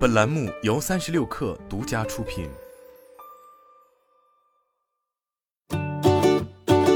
本栏目由三十六氪独家出品。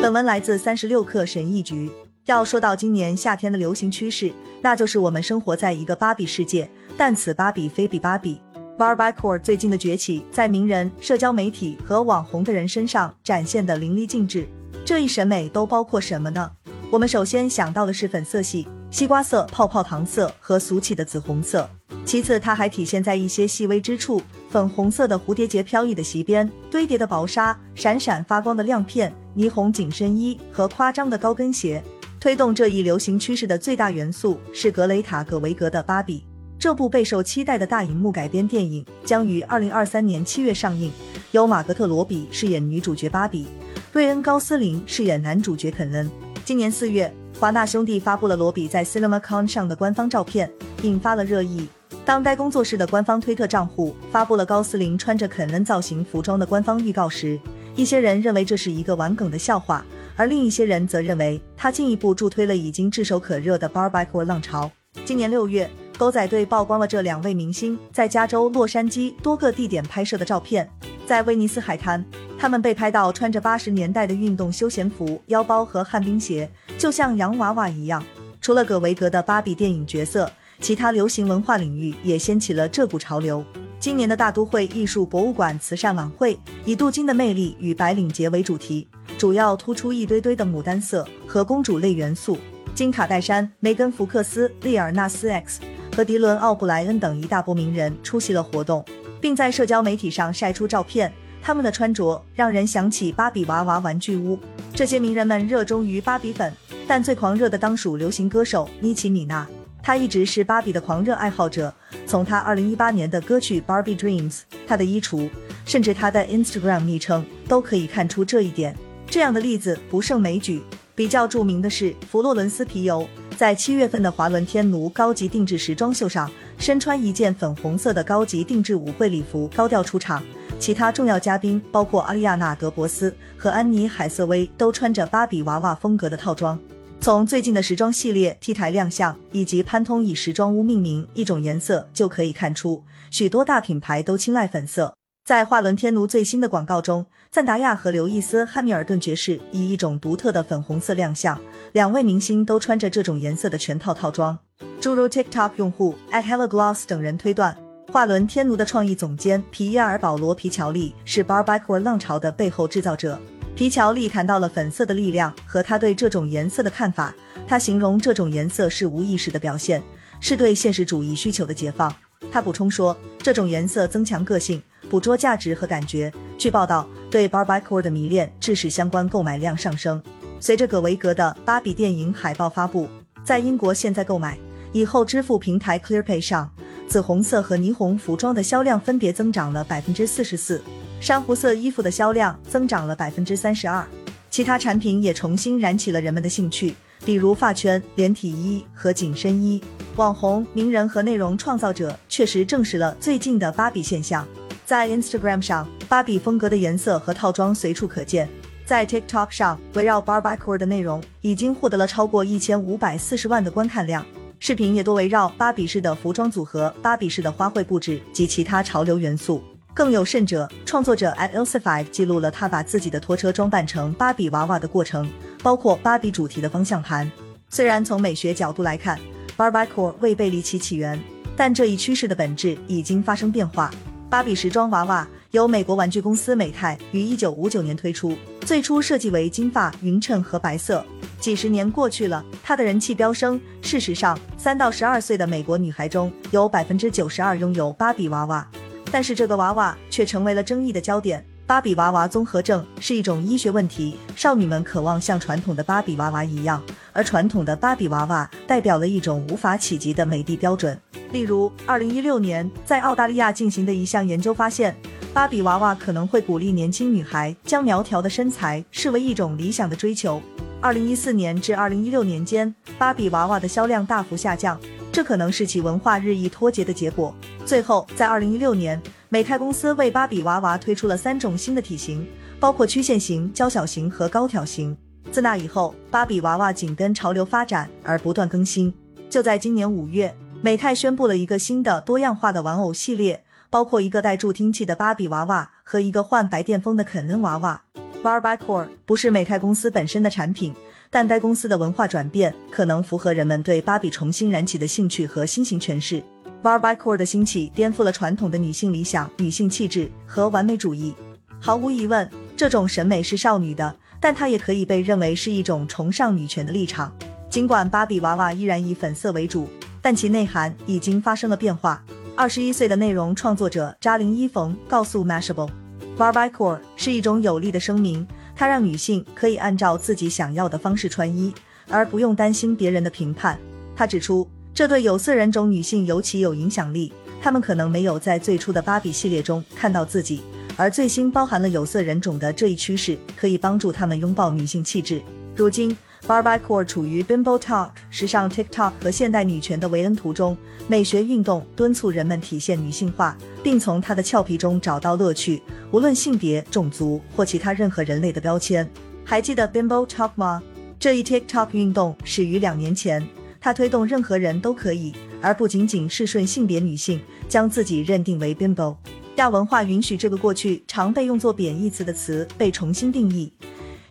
本文来自三十六氪神译局。要说到今年夏天的流行趋势，那就是我们生活在一个芭比世界，但此芭比非彼芭比。Barbiecore 最近的崛起，在名人、社交媒体和网红的人身上展现的淋漓尽致。这一审美都包括什么呢？我们首先想到的是粉色系。西瓜色、泡泡糖色和俗气的紫红色。其次，它还体现在一些细微之处：粉红色的蝴蝶结飘逸的席边，堆叠的薄纱，闪闪发光的亮片，霓虹紧身衣和夸张的高跟鞋。推动这一流行趋势的最大元素是格雷塔·葛维格的《芭比》。这部备受期待的大荧幕改编电影将于二零二三年七月上映，由马格特·罗比饰演女主角芭比，瑞恩·高斯林饰演男主角肯恩。今年四月。华纳兄弟发布了罗比在 CinemaCon 上的官方照片，引发了热议。当该工作室的官方推特账户发布了高斯林穿着肯恩造型服装的官方预告时，一些人认为这是一个玩梗的笑话，而另一些人则认为他进一步助推了已经炙手可热的 Barbiecore 浪潮。今年六月，狗仔队曝光了这两位明星在加州洛杉矶多个地点拍摄的照片，在威尼斯海滩。他们被拍到穿着八十年代的运动休闲服、腰包和旱冰鞋，就像洋娃娃一样。除了葛维格的芭比电影角色，其他流行文化领域也掀起了这股潮流。今年的大都会艺术博物馆慈善晚会以“镀金的魅力与白领节”为主题，主要突出一堆堆的牡丹色和公主类元素。金卡戴珊、梅根·福克斯、利尔纳斯 X 和迪伦·奥布莱恩等一大波名人出席了活动，并在社交媒体上晒出照片。他们的穿着让人想起芭比娃娃玩具屋。这些名人们热衷于芭比粉，但最狂热的当属流行歌手妮奇米娜。他一直是芭比的狂热爱好者，从他2018年的歌曲《Barbie Dreams》，他的衣橱，甚至他的 Instagram 昵称都可以看出这一点。这样的例子不胜枚举。比较著名的是佛罗伦斯皮尤，在七月份的华伦天奴高级定制时装秀上，身穿一件粉红色的高级定制舞会礼服高调出场。其他重要嘉宾包括阿丽亚娜·德伯斯和安妮·海瑟薇，都穿着芭比娃娃风格的套装。从最近的时装系列 T 台亮相，以及潘通以时装屋命名一种颜色，就可以看出许多大品牌都青睐粉色。在华伦天奴最新的广告中，赞达亚和刘易斯·汉密尔顿爵士以一种独特的粉红色亮相，两位明星都穿着这种颜色的全套套装。诸如 TikTok 用户 at Hella Gloss 等人推断。华伦天奴的创意总监皮耶尔·保罗·皮乔利是 Barbiecore 浪潮的背后制造者。皮乔利谈到了粉色的力量和他对这种颜色的看法。他形容这种颜色是无意识的表现，是对现实主义需求的解放。他补充说，这种颜色增强个性，捕捉价值和感觉。据报道，对 Barbiecore 的迷恋致使相关购买量上升。随着葛维格的芭比电影海报发布，在英国现在购买以后支付平台 ClearPay 上。紫红色和霓虹服装的销量分别增长了百分之四十四，珊瑚色衣服的销量增长了百分之三十二，其他产品也重新燃起了人们的兴趣，比如发圈、连体衣和紧身衣。网红、名人和内容创造者确实证实了最近的芭比现象。在 Instagram 上，芭比风格的颜色和套装随处可见；在 TikTok 上，围绕 Barbiecore 的内容已经获得了超过一千五百四十万的观看量。视频也多围绕芭比式的服装组合、芭比式的花卉布置及其他潮流元素。更有甚者，创作者 at Elsa Five 记录了他把自己的拖车装扮成芭比娃娃的过程，包括芭比主题的方向盘。虽然从美学角度来看，Barbiecore 未背离其起源，但这一趋势的本质已经发生变化。芭比时装娃娃由美国玩具公司美泰于一九五九年推出，最初设计为金发、匀称和白色。几十年过去了，它的人气飙升。事实上，三到十二岁的美国女孩中有百分之九十二拥有芭比娃娃，但是这个娃娃却成为了争议的焦点。芭比娃娃综合症是一种医学问题，少女们渴望像传统的芭比娃娃一样，而传统的芭比娃娃代表了一种无法企及的美的标准。例如，二零一六年在澳大利亚进行的一项研究发现，芭比娃娃可能会鼓励年轻女孩将苗条的身材视为一种理想的追求。二零一四年至二零一六年间，芭比娃娃的销量大幅下降，这可能是其文化日益脱节的结果。最后，在二零一六年，美泰公司为芭比娃娃推出了三种新的体型，包括曲线型、娇小型和高挑型。自那以后，芭比娃娃紧跟潮流发展而不断更新。就在今年五月，美泰宣布了一个新的多样化的玩偶系列，包括一个带助听器的芭比娃娃和一个换白癜风的肯恩娃娃。Barbiecore 不是美泰公司本身的产品，但该公司的文化转变可能符合人们对芭比重新燃起的兴趣和新型诠释。Barbiecore 的兴起颠覆了传统的女性理想、女性气质和完美主义。毫无疑问，这种审美是少女的，但它也可以被认为是一种崇尚女权的立场。尽管芭比娃娃依然以粉色为主，但其内涵已经发生了变化。二十一岁的内容创作者扎林伊冯告诉 Mashable，Barbiecore 是一种有力的声明，它让女性可以按照自己想要的方式穿衣，而不用担心别人的评判。他指出。这对有色人种女性尤其有影响力，她们可能没有在最初的芭比系列中看到自己，而最新包含了有色人种的这一趋势可以帮助她们拥抱女性气质。如今，Barbiecore 处于 Bimbo Talk 时尚 TikTok 和现代女权的维恩图中，美学运动敦促人们体现女性化，并从她的俏皮中找到乐趣，无论性别、种族或其他任何人类的标签。还记得 Bimbo Talk 吗？这一 TikTok 运动始于两年前。它推动任何人都可以，而不仅仅是顺性别女性将自己认定为 bimbo。亚文化允许这个过去常被用作贬义词的词被重新定义。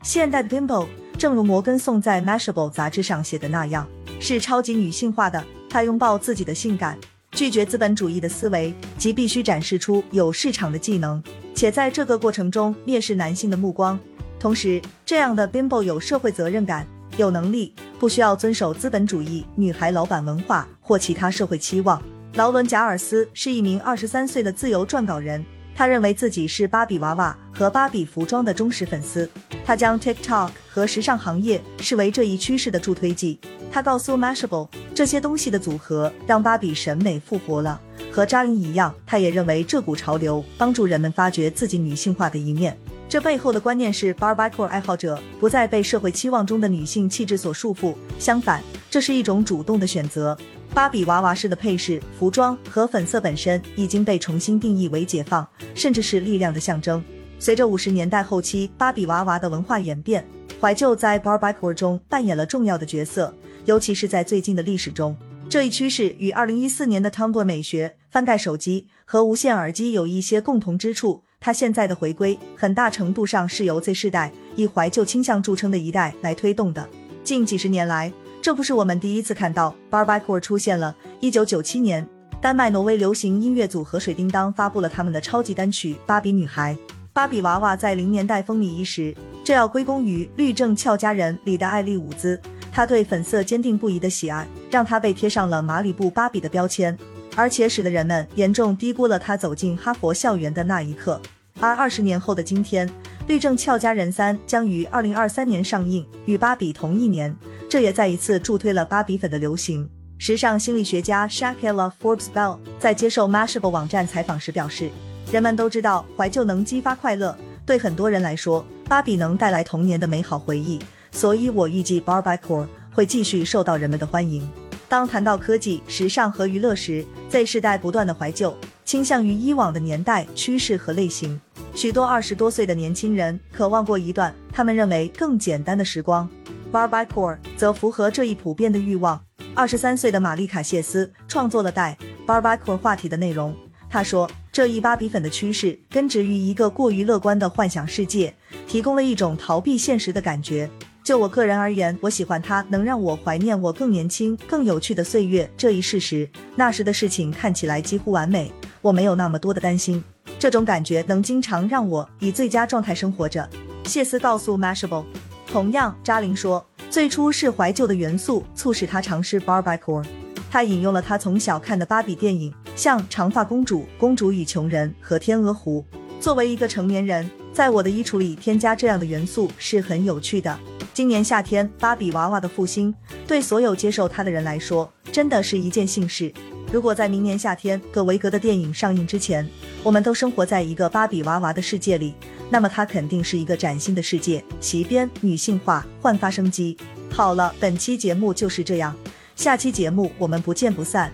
现代的 bimbo，正如摩根颂在 Mashable 杂志上写的那样，是超级女性化的。她拥抱自己的性感，拒绝资本主义的思维，即必须展示出有市场的技能，且在这个过程中蔑视男性的目光。同时，这样的 bimbo 有社会责任感。有能力，不需要遵守资本主义女孩老板文化或其他社会期望。劳伦·贾尔斯是一名二十三岁的自由撰稿人，他认为自己是芭比娃娃和芭比服装的忠实粉丝。他将 TikTok 和时尚行业视为这一趋势的助推剂。他告诉 Mashable，这些东西的组合让芭比审美复活了。和扎林一样，他也认为这股潮流帮助人们发掘自己女性化的一面。这背后的观念是，Barbiecore 爱好者不再被社会期望中的女性气质所束缚，相反，这是一种主动的选择。芭比娃娃式的配饰、服装和粉色本身已经被重新定义为解放，甚至是力量的象征。随着五十年代后期芭比娃娃的文化演变，怀旧在 Barbiecore 中扮演了重要的角色，尤其是在最近的历史中。这一趋势与二零一四年的 Tumblr 美学、翻盖手机和无线耳机有一些共同之处。他现在的回归，很大程度上是由 Z 世代以怀旧倾向著称的一代来推动的。近几十年来，这不是我们第一次看到 Barbiecore 出现了。一九九七年，丹麦挪威流行音乐组合水叮当发布了他们的超级单曲《芭比女孩》。芭比娃娃在零年代风靡一时，这要归功于律政俏佳人里的艾丽伍兹。她对粉色坚定不移的喜爱，让她被贴上了马里布芭比的标签。而且使得人们严重低估了他走进哈佛校园的那一刻。而二十年后的今天，《律政俏佳人三》将于二零二三年上映，与《芭比》同一年，这也再一次助推了芭比粉的流行。时尚心理学家 Shakila Forbes Bell 在接受 Mashable 网站采访时表示：“人们都知道怀旧能激发快乐，对很多人来说，芭比能带来童年的美好回忆，所以我预计 Barbiecore 会继续受到人们的欢迎。”当谈到科技、时尚和娱乐时，Z 世代不断的怀旧，倾向于以往的年代、趋势和类型。许多二十多岁的年轻人渴望过一段他们认为更简单的时光。Barbiecore 则符合这一普遍的欲望。二十三岁的玛丽卡谢斯创作了带 Barbiecore 话题的内容。他说，这一芭比粉的趋势根植于一个过于乐观的幻想世界，提供了一种逃避现实的感觉。就我个人而言，我喜欢它能让我怀念我更年轻、更有趣的岁月这一事实。那时的事情看起来几乎完美，我没有那么多的担心。这种感觉能经常让我以最佳状态生活着。谢斯告诉 Mashable。同样，扎林说，最初是怀旧的元素促使他尝试 Barbiecore。他引用了他从小看的芭比电影，像《长发公主》《公主与穷人》和《天鹅湖》。作为一个成年人，在我的衣橱里添加这样的元素是很有趣的。今年夏天，芭比娃娃的复兴对所有接受它的人来说，真的是一件幸事。如果在明年夏天葛维格的电影上映之前，我们都生活在一个芭比娃娃的世界里，那么它肯定是一个崭新的世界，奇边、女性化、焕发生机。好了，本期节目就是这样，下期节目我们不见不散。